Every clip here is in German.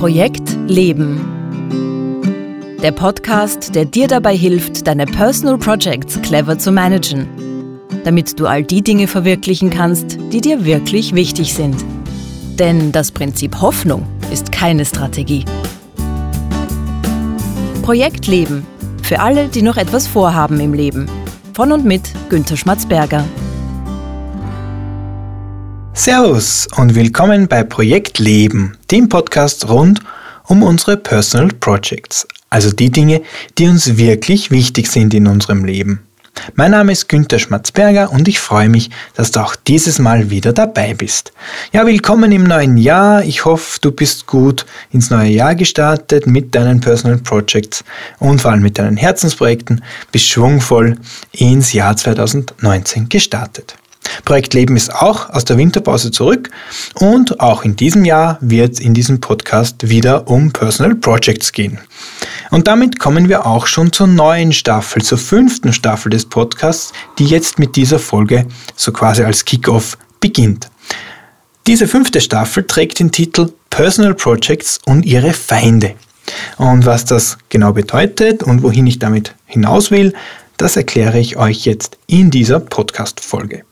Projekt Leben. Der Podcast, der dir dabei hilft, deine Personal Projects clever zu managen, damit du all die Dinge verwirklichen kannst, die dir wirklich wichtig sind. Denn das Prinzip Hoffnung ist keine Strategie. Projekt Leben. Für alle, die noch etwas vorhaben im Leben. Von und mit Günter Schmatzberger. Servus und willkommen bei Projekt Leben, dem Podcast rund um unsere Personal Projects, also die Dinge, die uns wirklich wichtig sind in unserem Leben. Mein Name ist Günther Schmatzberger und ich freue mich, dass du auch dieses Mal wieder dabei bist. Ja, willkommen im neuen Jahr. Ich hoffe, du bist gut ins neue Jahr gestartet mit deinen Personal Projects und vor allem mit deinen Herzensprojekten, bist schwungvoll ins Jahr 2019 gestartet. Projekt Leben ist auch aus der Winterpause zurück und auch in diesem Jahr wird es in diesem Podcast wieder um Personal Projects gehen. Und damit kommen wir auch schon zur neuen Staffel, zur fünften Staffel des Podcasts, die jetzt mit dieser Folge so quasi als Kickoff beginnt. Diese fünfte Staffel trägt den Titel Personal Projects und ihre Feinde. Und was das genau bedeutet und wohin ich damit hinaus will, das erkläre ich euch jetzt in dieser Podcast-Folge.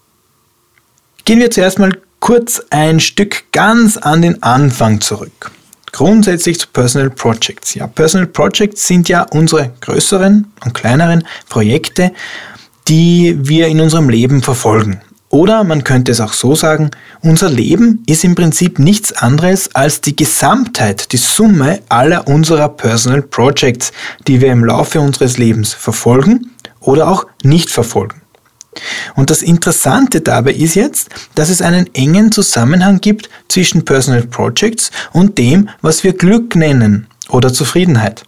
Gehen wir zuerst mal kurz ein Stück ganz an den Anfang zurück. Grundsätzlich zu Personal Projects. Ja, Personal Projects sind ja unsere größeren und kleineren Projekte, die wir in unserem Leben verfolgen. Oder man könnte es auch so sagen, unser Leben ist im Prinzip nichts anderes als die Gesamtheit, die Summe aller unserer Personal Projects, die wir im Laufe unseres Lebens verfolgen oder auch nicht verfolgen. Und das Interessante dabei ist jetzt, dass es einen engen Zusammenhang gibt zwischen Personal Projects und dem, was wir Glück nennen oder Zufriedenheit.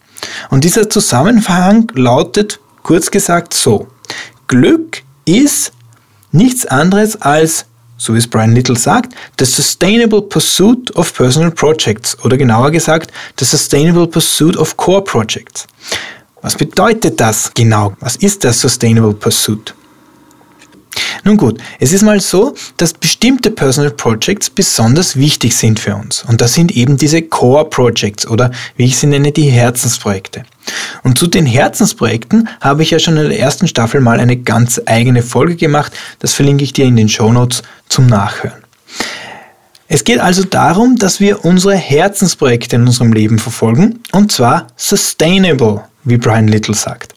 Und dieser Zusammenhang lautet kurz gesagt so. Glück ist nichts anderes als, so wie es Brian Little sagt, the sustainable pursuit of personal projects oder genauer gesagt, the sustainable pursuit of core projects. Was bedeutet das genau? Was ist der sustainable pursuit? Nun gut, es ist mal so, dass bestimmte Personal Projects besonders wichtig sind für uns. Und das sind eben diese Core Projects oder wie ich sie nenne, die Herzensprojekte. Und zu den Herzensprojekten habe ich ja schon in der ersten Staffel mal eine ganz eigene Folge gemacht. Das verlinke ich dir in den Show Notes zum Nachhören. Es geht also darum, dass wir unsere Herzensprojekte in unserem Leben verfolgen und zwar sustainable, wie Brian Little sagt.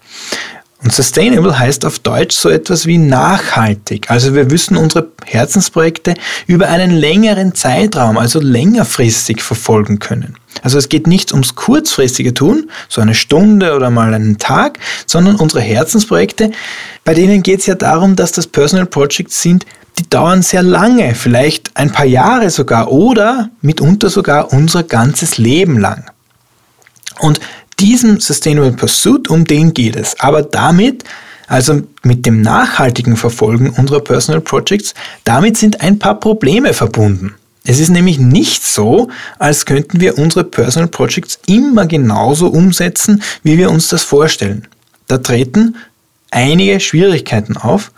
Und sustainable heißt auf Deutsch so etwas wie nachhaltig. Also wir müssen unsere Herzensprojekte über einen längeren Zeitraum, also längerfristig verfolgen können. Also es geht nicht ums kurzfristige Tun, so eine Stunde oder mal einen Tag, sondern unsere Herzensprojekte, bei denen geht es ja darum, dass das Personal Projects sind, die dauern sehr lange, vielleicht ein paar Jahre sogar oder mitunter sogar unser ganzes Leben lang. Und diesem Sustainable Pursuit, um den geht es. Aber damit, also mit dem nachhaltigen Verfolgen unserer Personal Projects, damit sind ein paar Probleme verbunden. Es ist nämlich nicht so, als könnten wir unsere Personal Projects immer genauso umsetzen, wie wir uns das vorstellen. Da treten einige Schwierigkeiten auf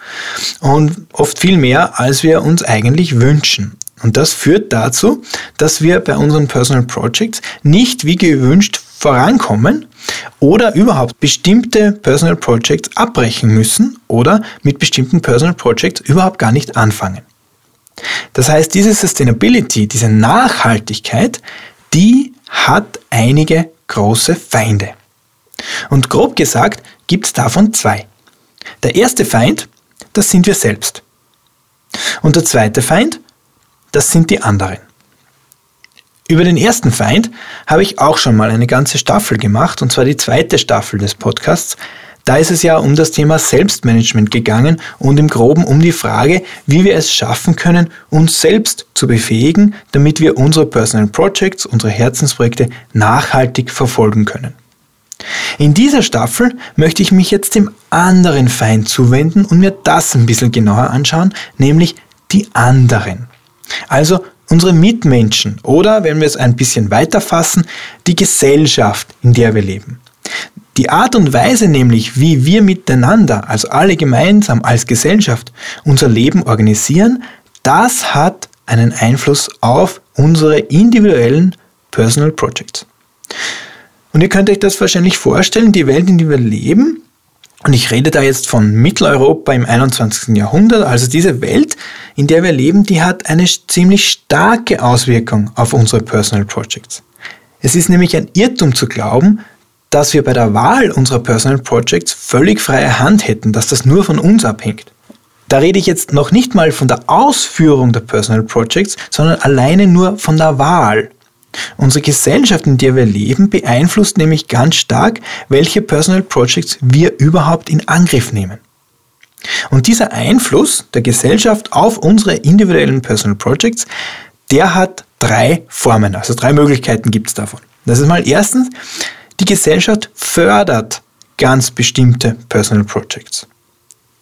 und oft viel mehr, als wir uns eigentlich wünschen. Und das führt dazu, dass wir bei unseren Personal Projects nicht wie gewünscht vorankommen oder überhaupt bestimmte Personal Projects abbrechen müssen oder mit bestimmten Personal Projects überhaupt gar nicht anfangen. Das heißt, diese Sustainability, diese Nachhaltigkeit, die hat einige große Feinde. Und grob gesagt gibt es davon zwei. Der erste Feind, das sind wir selbst. Und der zweite Feind, das sind die anderen. Über den ersten Feind habe ich auch schon mal eine ganze Staffel gemacht, und zwar die zweite Staffel des Podcasts. Da ist es ja um das Thema Selbstmanagement gegangen und im groben um die Frage, wie wir es schaffen können, uns selbst zu befähigen, damit wir unsere Personal Projects, unsere Herzensprojekte nachhaltig verfolgen können. In dieser Staffel möchte ich mich jetzt dem anderen Feind zuwenden und mir das ein bisschen genauer anschauen, nämlich die anderen. Also unsere Mitmenschen oder, wenn wir es ein bisschen weiter fassen, die Gesellschaft, in der wir leben. Die Art und Weise nämlich, wie wir miteinander, also alle gemeinsam als Gesellschaft, unser Leben organisieren, das hat einen Einfluss auf unsere individuellen Personal Projects. Und ihr könnt euch das wahrscheinlich vorstellen, die Welt, in der wir leben, und ich rede da jetzt von Mitteleuropa im 21. Jahrhundert, also diese Welt, in der wir leben, die hat eine ziemlich starke Auswirkung auf unsere Personal Projects. Es ist nämlich ein Irrtum zu glauben, dass wir bei der Wahl unserer Personal Projects völlig freie Hand hätten, dass das nur von uns abhängt. Da rede ich jetzt noch nicht mal von der Ausführung der Personal Projects, sondern alleine nur von der Wahl. Unsere Gesellschaft, in der wir leben, beeinflusst nämlich ganz stark, welche Personal Projects wir überhaupt in Angriff nehmen. Und dieser Einfluss der Gesellschaft auf unsere individuellen Personal Projects, der hat drei Formen, also drei Möglichkeiten gibt es davon. Das ist mal erstens, die Gesellschaft fördert ganz bestimmte Personal Projects.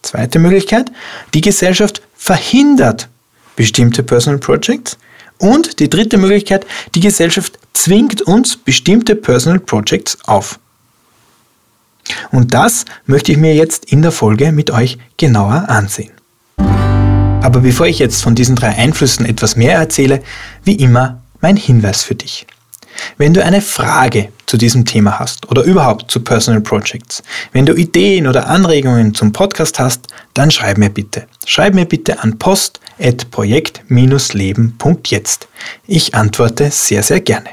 Zweite Möglichkeit, die Gesellschaft verhindert bestimmte Personal Projects. Und die dritte Möglichkeit, die Gesellschaft zwingt uns bestimmte Personal Projects auf. Und das möchte ich mir jetzt in der Folge mit euch genauer ansehen. Aber bevor ich jetzt von diesen drei Einflüssen etwas mehr erzähle, wie immer mein Hinweis für dich. Wenn du eine Frage zu diesem Thema hast oder überhaupt zu Personal Projects, wenn du Ideen oder Anregungen zum Podcast hast, dann schreib mir bitte. Schreib mir bitte an post.projekt-leben.jetzt. Ich antworte sehr, sehr gerne.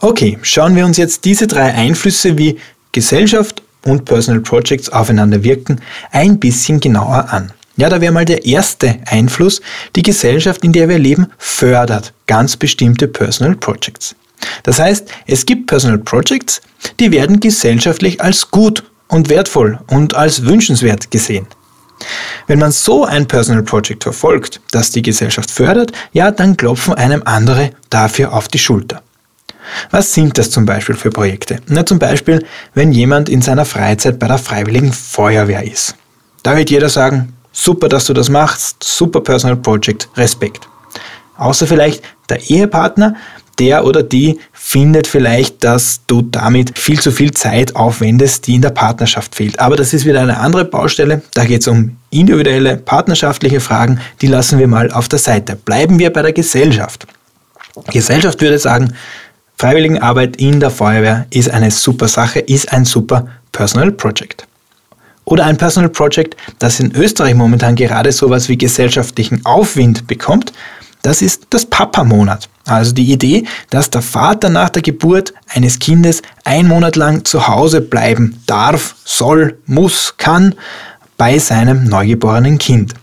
Okay, schauen wir uns jetzt diese drei Einflüsse wie Gesellschaft und Personal Projects aufeinander wirken ein bisschen genauer an. Ja, da wäre mal der erste Einfluss, die Gesellschaft, in der wir leben, fördert ganz bestimmte Personal Projects. Das heißt, es gibt Personal Projects, die werden gesellschaftlich als gut und wertvoll und als wünschenswert gesehen. Wenn man so ein Personal Project verfolgt, das die Gesellschaft fördert, ja, dann klopfen einem andere dafür auf die Schulter. Was sind das zum Beispiel für Projekte? Na, zum Beispiel, wenn jemand in seiner Freizeit bei der Freiwilligen Feuerwehr ist. Da wird jeder sagen, Super, dass du das machst. Super Personal Project. Respekt. Außer vielleicht der Ehepartner, der oder die findet vielleicht, dass du damit viel zu viel Zeit aufwendest, die in der Partnerschaft fehlt. Aber das ist wieder eine andere Baustelle. Da geht es um individuelle, partnerschaftliche Fragen. Die lassen wir mal auf der Seite. Bleiben wir bei der Gesellschaft. Gesellschaft würde sagen, Freiwilligenarbeit in der Feuerwehr ist eine super Sache, ist ein super Personal Project. Oder ein Personal Project, das in Österreich momentan gerade sowas wie gesellschaftlichen Aufwind bekommt, das ist das Papa-Monat. Also die Idee, dass der Vater nach der Geburt eines Kindes ein Monat lang zu Hause bleiben darf, soll, muss, kann bei seinem neugeborenen Kind.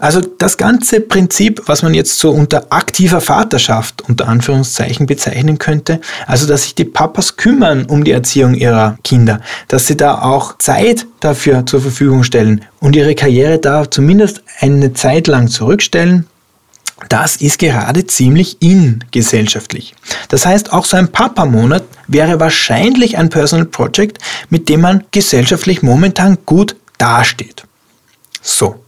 Also das ganze Prinzip, was man jetzt so unter aktiver Vaterschaft unter Anführungszeichen bezeichnen könnte, also dass sich die Papas kümmern um die Erziehung ihrer Kinder, dass sie da auch Zeit dafür zur Verfügung stellen und ihre Karriere da zumindest eine Zeit lang zurückstellen, das ist gerade ziemlich in gesellschaftlich. Das heißt, auch so ein Papa-Monat wäre wahrscheinlich ein Personal Project, mit dem man gesellschaftlich momentan gut dasteht. So,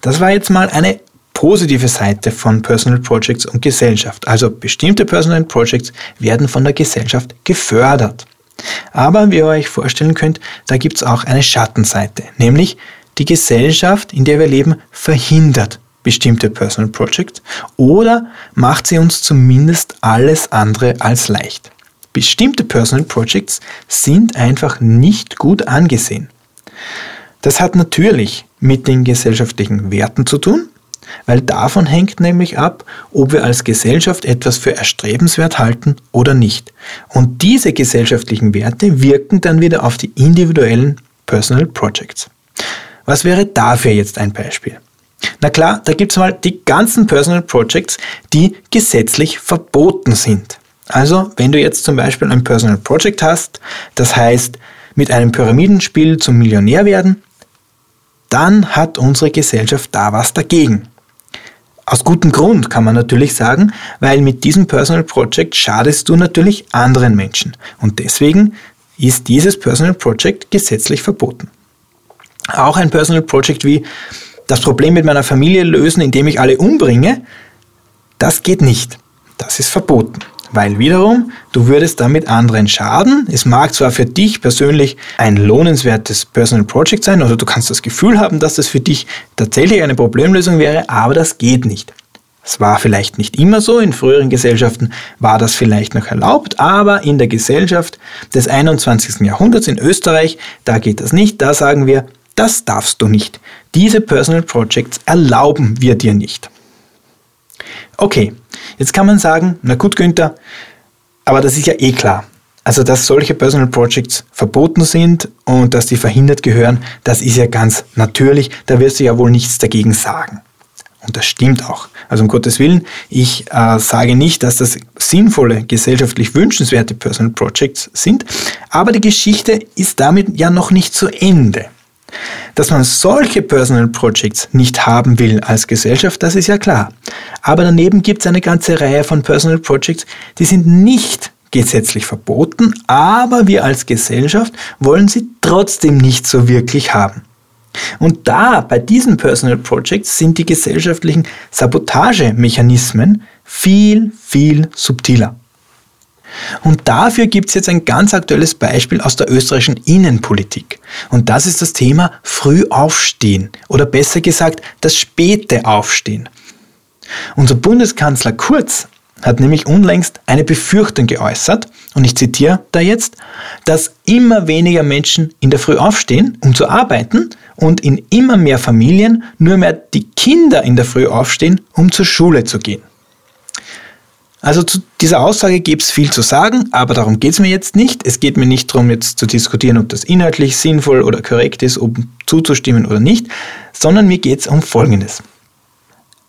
das war jetzt mal eine positive Seite von Personal Projects und Gesellschaft. Also bestimmte Personal Projects werden von der Gesellschaft gefördert. Aber wie ihr euch vorstellen könnt, da gibt es auch eine Schattenseite, nämlich die Gesellschaft, in der wir leben, verhindert bestimmte Personal Projects oder macht sie uns zumindest alles andere als leicht. Bestimmte Personal Projects sind einfach nicht gut angesehen. Das hat natürlich mit den gesellschaftlichen Werten zu tun, weil davon hängt nämlich ab, ob wir als Gesellschaft etwas für erstrebenswert halten oder nicht. Und diese gesellschaftlichen Werte wirken dann wieder auf die individuellen Personal Projects. Was wäre dafür jetzt ein Beispiel? Na klar, da gibt es mal die ganzen Personal Projects, die gesetzlich verboten sind. Also, wenn du jetzt zum Beispiel ein Personal Project hast, das heißt, mit einem Pyramidenspiel zum Millionär werden, dann hat unsere Gesellschaft da was dagegen. Aus gutem Grund kann man natürlich sagen, weil mit diesem Personal Project schadest du natürlich anderen Menschen. Und deswegen ist dieses Personal Project gesetzlich verboten. Auch ein Personal Project wie das Problem mit meiner Familie lösen, indem ich alle umbringe, das geht nicht. Das ist verboten weil wiederum du würdest damit anderen schaden. Es mag zwar für dich persönlich ein lohnenswertes Personal Project sein oder du kannst das Gefühl haben, dass das für dich tatsächlich eine Problemlösung wäre, aber das geht nicht. Es war vielleicht nicht immer so, in früheren Gesellschaften war das vielleicht noch erlaubt, aber in der Gesellschaft des 21. Jahrhunderts in Österreich, da geht das nicht, da sagen wir, das darfst du nicht. Diese Personal Projects erlauben wir dir nicht. Okay, jetzt kann man sagen, na gut Günther, aber das ist ja eh klar. Also, dass solche Personal Projects verboten sind und dass die verhindert gehören, das ist ja ganz natürlich. Da wirst du ja wohl nichts dagegen sagen. Und das stimmt auch. Also um Gottes Willen, ich äh, sage nicht, dass das sinnvolle, gesellschaftlich wünschenswerte Personal Projects sind, aber die Geschichte ist damit ja noch nicht zu Ende. Dass man solche Personal Projects nicht haben will als Gesellschaft, das ist ja klar. Aber daneben gibt es eine ganze Reihe von Personal Projects, die sind nicht gesetzlich verboten, aber wir als Gesellschaft wollen sie trotzdem nicht so wirklich haben. Und da, bei diesen Personal Projects, sind die gesellschaftlichen Sabotagemechanismen viel, viel subtiler. Und dafür gibt es jetzt ein ganz aktuelles Beispiel aus der österreichischen Innenpolitik. Und das ist das Thema Frühaufstehen oder besser gesagt das späte Aufstehen. Unser Bundeskanzler Kurz hat nämlich unlängst eine Befürchtung geäußert, und ich zitiere da jetzt, dass immer weniger Menschen in der Früh aufstehen, um zu arbeiten, und in immer mehr Familien nur mehr die Kinder in der Früh aufstehen, um zur Schule zu gehen. Also zu dieser Aussage gibt es viel zu sagen, aber darum geht es mir jetzt nicht. Es geht mir nicht darum, jetzt zu diskutieren, ob das inhaltlich sinnvoll oder korrekt ist, um zuzustimmen oder nicht, sondern mir geht es um Folgendes.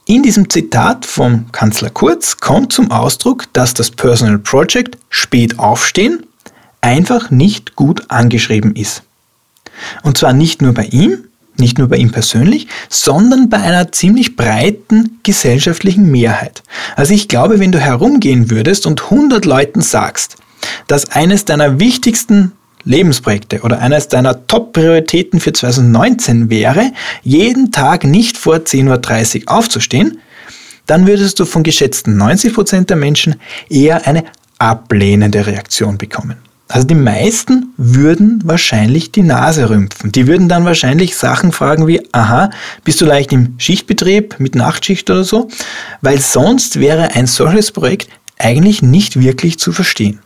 In diesem Zitat vom Kanzler Kurz kommt zum Ausdruck, dass das Personal Project spät aufstehen einfach nicht gut angeschrieben ist. Und zwar nicht nur bei ihm, nicht nur bei ihm persönlich, sondern bei einer ziemlich breiten gesellschaftlichen Mehrheit. Also ich glaube, wenn du herumgehen würdest und 100 Leuten sagst, dass eines deiner wichtigsten Lebensprojekte oder eines deiner Top-Prioritäten für 2019 wäre, jeden Tag nicht vor 10.30 Uhr aufzustehen, dann würdest du von geschätzten 90% der Menschen eher eine ablehnende Reaktion bekommen. Also die meisten würden wahrscheinlich die Nase rümpfen. Die würden dann wahrscheinlich Sachen fragen wie, aha, bist du leicht im Schichtbetrieb mit Nachtschicht oder so? Weil sonst wäre ein solches Projekt eigentlich nicht wirklich zu verstehen.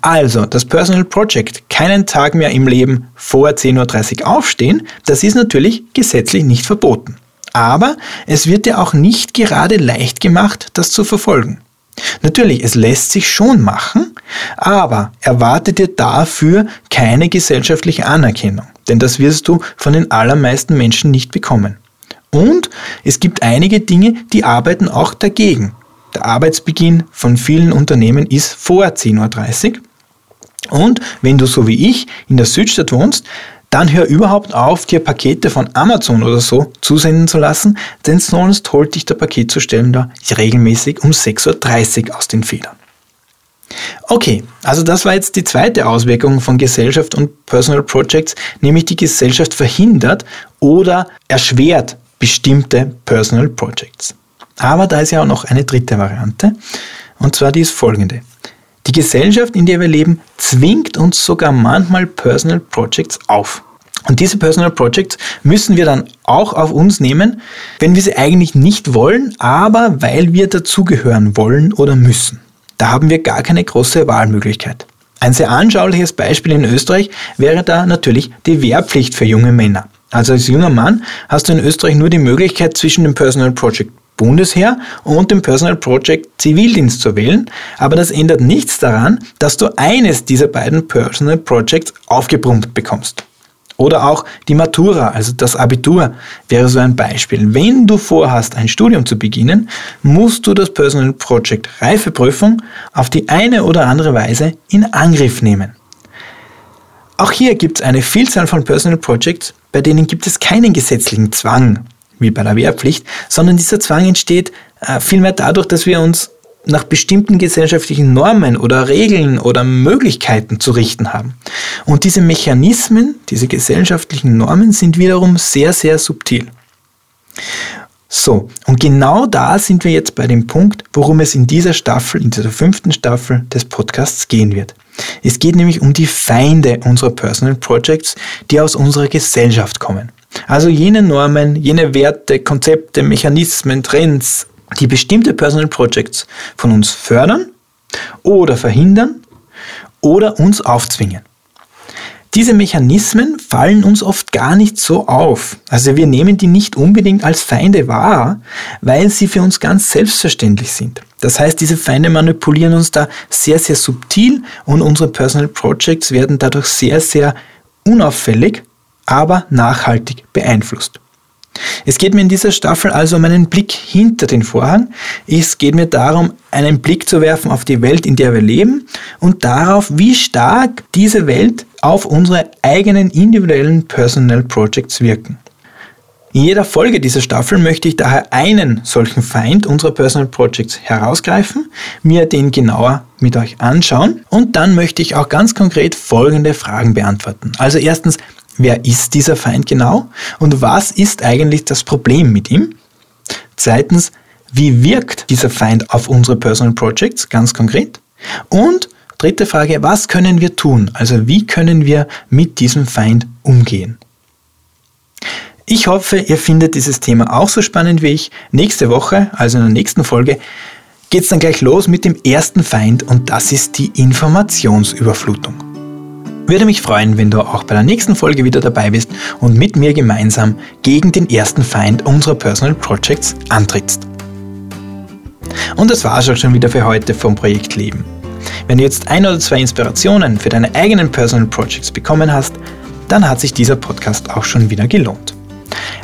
Also, das Personal Project, keinen Tag mehr im Leben vor 10.30 Uhr aufstehen, das ist natürlich gesetzlich nicht verboten. Aber es wird dir auch nicht gerade leicht gemacht, das zu verfolgen. Natürlich, es lässt sich schon machen, aber erwarte dir dafür keine gesellschaftliche Anerkennung, denn das wirst du von den allermeisten Menschen nicht bekommen. Und es gibt einige Dinge, die arbeiten auch dagegen. Der Arbeitsbeginn von vielen Unternehmen ist vor 10.30 Uhr. Und wenn du so wie ich in der Südstadt wohnst, dann hör überhaupt auf, dir Pakete von Amazon oder so zusenden zu lassen, denn sonst holt dich der Paketzustellende regelmäßig um 6.30 Uhr aus den Federn. Okay, also das war jetzt die zweite Auswirkung von Gesellschaft und Personal Projects, nämlich die Gesellschaft verhindert oder erschwert bestimmte Personal Projects. Aber da ist ja auch noch eine dritte Variante, und zwar die ist folgende. Die Gesellschaft, in der wir leben, zwingt uns sogar manchmal Personal Projects auf. Und diese Personal Projects müssen wir dann auch auf uns nehmen, wenn wir sie eigentlich nicht wollen, aber weil wir dazugehören wollen oder müssen. Da haben wir gar keine große Wahlmöglichkeit. Ein sehr anschauliches Beispiel in Österreich wäre da natürlich die Wehrpflicht für junge Männer. Also als junger Mann hast du in Österreich nur die Möglichkeit zwischen dem Personal Project Bundesheer und dem Personal Project Zivildienst zu wählen, aber das ändert nichts daran, dass du eines dieser beiden Personal Projects aufgebrummt bekommst. Oder auch die Matura, also das Abitur, wäre so ein Beispiel. Wenn du vorhast, ein Studium zu beginnen, musst du das Personal Project Reifeprüfung auf die eine oder andere Weise in Angriff nehmen. Auch hier gibt es eine Vielzahl von Personal Projects, bei denen gibt es keinen gesetzlichen Zwang wie bei der Wehrpflicht, sondern dieser Zwang entsteht äh, vielmehr dadurch, dass wir uns nach bestimmten gesellschaftlichen Normen oder Regeln oder Möglichkeiten zu richten haben. Und diese Mechanismen, diese gesellschaftlichen Normen sind wiederum sehr, sehr subtil. So, und genau da sind wir jetzt bei dem Punkt, worum es in dieser Staffel, in dieser fünften Staffel des Podcasts gehen wird. Es geht nämlich um die Feinde unserer Personal Projects, die aus unserer Gesellschaft kommen. Also jene Normen, jene Werte, Konzepte, Mechanismen, Trends, die bestimmte Personal Projects von uns fördern oder verhindern oder uns aufzwingen. Diese Mechanismen fallen uns oft gar nicht so auf. Also wir nehmen die nicht unbedingt als Feinde wahr, weil sie für uns ganz selbstverständlich sind. Das heißt, diese Feinde manipulieren uns da sehr, sehr subtil und unsere Personal Projects werden dadurch sehr, sehr unauffällig, aber nachhaltig beeinflusst. Es geht mir in dieser Staffel also um einen Blick hinter den Vorhang. Es geht mir darum, einen Blick zu werfen auf die Welt, in der wir leben und darauf, wie stark diese Welt auf unsere eigenen individuellen Personal Projects wirken. In jeder Folge dieser Staffel möchte ich daher einen solchen Feind unserer Personal Projects herausgreifen, mir den genauer mit euch anschauen und dann möchte ich auch ganz konkret folgende Fragen beantworten. Also erstens, wer ist dieser Feind genau und was ist eigentlich das Problem mit ihm? Zweitens, wie wirkt dieser Feind auf unsere Personal Projects ganz konkret? Und dritte Frage, was können wir tun? Also wie können wir mit diesem Feind umgehen? Ich hoffe, ihr findet dieses Thema auch so spannend wie ich. Nächste Woche, also in der nächsten Folge, geht es dann gleich los mit dem ersten Feind und das ist die Informationsüberflutung. Würde mich freuen, wenn du auch bei der nächsten Folge wieder dabei bist und mit mir gemeinsam gegen den ersten Feind unserer Personal Projects antrittst. Und das war es auch schon wieder für heute vom Projekt Leben. Wenn du jetzt ein oder zwei Inspirationen für deine eigenen Personal Projects bekommen hast, dann hat sich dieser Podcast auch schon wieder gelohnt.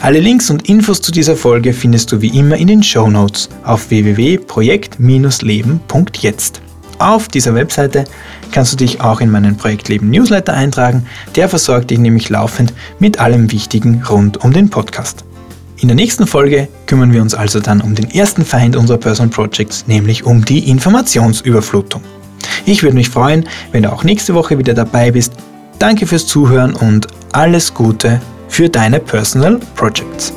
Alle Links und Infos zu dieser Folge findest du wie immer in den Show Notes auf www.projekt-leben.jetzt. Auf dieser Webseite kannst du dich auch in meinen Projektleben Newsletter eintragen. Der versorgt dich nämlich laufend mit allem Wichtigen rund um den Podcast. In der nächsten Folge kümmern wir uns also dann um den ersten Feind unserer Person Projects, nämlich um die Informationsüberflutung. Ich würde mich freuen, wenn du auch nächste Woche wieder dabei bist. Danke fürs Zuhören und alles Gute für deine Personal Projects.